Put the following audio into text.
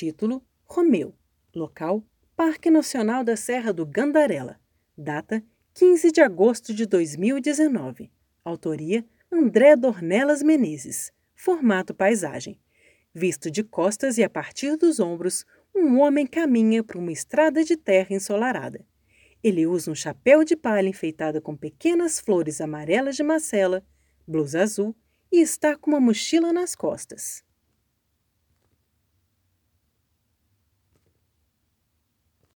Título: Romeu. Local: Parque Nacional da Serra do Gandarela. Data: 15 de agosto de 2019. Autoria: André Dornelas Menezes. Formato paisagem. Visto de costas e a partir dos ombros, um homem caminha por uma estrada de terra ensolarada. Ele usa um chapéu de palha enfeitado com pequenas flores amarelas de macela, blusa azul e está com uma mochila nas costas.